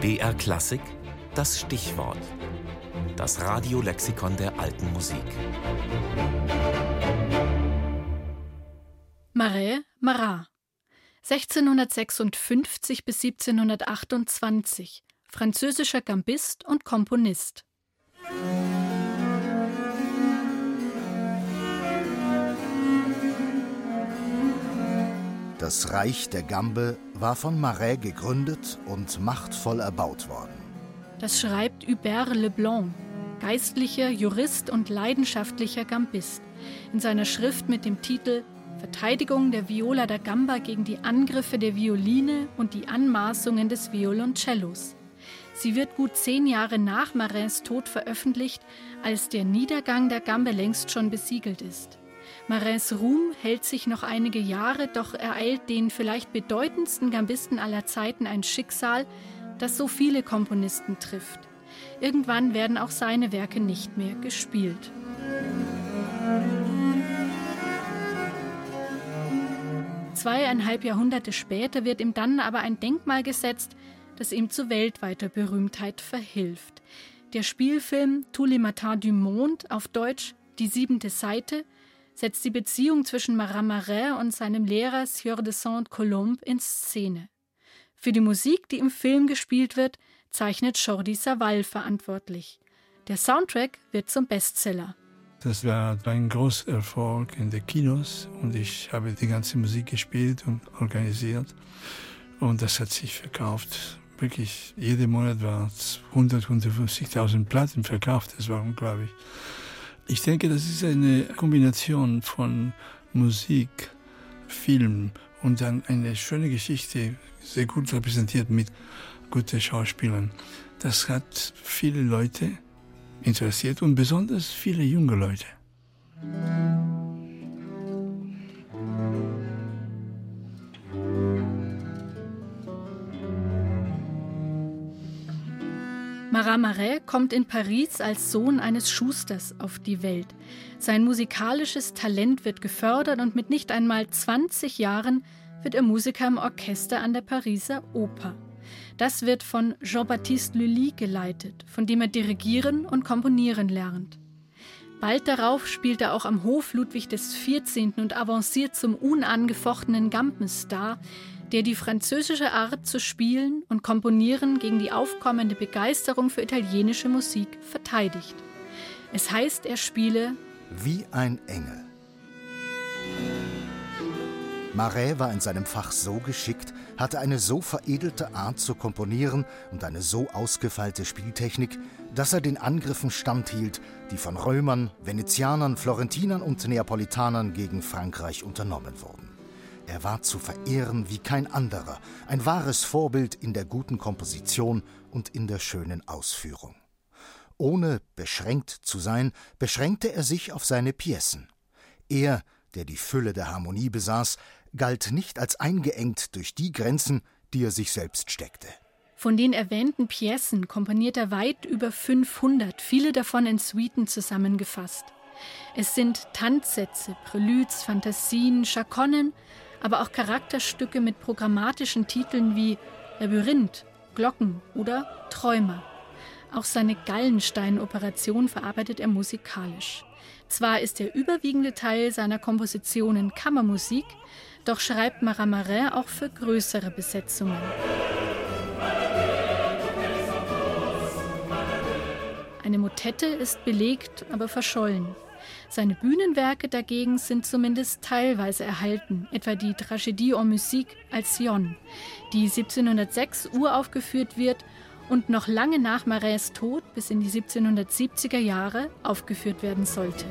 BR Klassik, das Stichwort. Das Radiolexikon der alten Musik. Marais, Marat. 1656 bis 1728, französischer Gambist und Komponist. Das Reich der Gambe war von Marais gegründet und machtvoll erbaut worden. Das schreibt Hubert Leblanc, geistlicher Jurist und leidenschaftlicher Gambist, in seiner Schrift mit dem Titel Verteidigung der Viola da Gamba gegen die Angriffe der Violine und die Anmaßungen des Violoncellos. Sie wird gut zehn Jahre nach Marins Tod veröffentlicht, als der Niedergang der Gambe längst schon besiegelt ist. Marins Ruhm hält sich noch einige Jahre, doch ereilt den vielleicht bedeutendsten Gambisten aller Zeiten ein Schicksal, das so viele Komponisten trifft. Irgendwann werden auch seine Werke nicht mehr gespielt. Zweieinhalb Jahrhunderte später wird ihm dann aber ein Denkmal gesetzt, das ihm zu weltweiter Berühmtheit verhilft. Der Spielfilm Tous les matins du monde auf Deutsch Die siebente Seite setzt die Beziehung zwischen Marat Marais und seinem Lehrer Sieur de Saint-Colombe in Szene. Für die Musik, die im Film gespielt wird, zeichnet Jordi Savall verantwortlich. Der Soundtrack wird zum Bestseller. Das war ein großer Erfolg in den Kinos und ich habe die ganze Musik gespielt und organisiert und das hat sich verkauft. Wirklich, jeden Monat war es 100, 150.000 Platten verkauft. Das war unglaublich. Ich denke, das ist eine Kombination von Musik, Film und dann eine schöne Geschichte, sehr gut repräsentiert mit guten Schauspielern. Das hat viele Leute interessiert und besonders viele junge Leute. Marat Marais kommt in Paris als Sohn eines Schusters auf die Welt. Sein musikalisches Talent wird gefördert und mit nicht einmal 20 Jahren wird er Musiker im Orchester an der Pariser Oper. Das wird von Jean-Baptiste Lully geleitet, von dem er dirigieren und komponieren lernt. Bald darauf spielt er auch am Hof Ludwig XIV. und avanciert zum unangefochtenen Gampenstar, der die französische Art zu spielen und komponieren gegen die aufkommende Begeisterung für italienische Musik verteidigt. Es heißt, er spiele wie ein Engel. Marais war in seinem Fach so geschickt, hatte eine so veredelte Art zu komponieren und eine so ausgefeilte Spieltechnik, dass er den Angriffen standhielt, die von Römern, Venezianern, Florentinern und Neapolitanern gegen Frankreich unternommen wurden. Er war zu verehren wie kein anderer, ein wahres Vorbild in der guten Komposition und in der schönen Ausführung. Ohne beschränkt zu sein, beschränkte er sich auf seine Piecen. Er, der die Fülle der Harmonie besaß, galt nicht als eingeengt durch die Grenzen, die er sich selbst steckte. Von den erwähnten Piecen komponiert er weit über 500, viele davon in Suiten zusammengefasst. Es sind Tanzsätze, Preludes, Fantasien, Chaconnen, aber auch Charakterstücke mit programmatischen Titeln wie Labyrinth, Glocken oder Träumer. Auch seine Gallenstein-Operation verarbeitet er musikalisch. Zwar ist der überwiegende Teil seiner Kompositionen Kammermusik, doch schreibt Marat auch für größere Besetzungen. Eine Motette ist belegt, aber verschollen. Seine Bühnenwerke dagegen sind zumindest teilweise erhalten, etwa die Tragédie en musique als Sion, die 1706 uraufgeführt wird und noch lange nach Marets Tod bis in die 1770er Jahre aufgeführt werden sollte.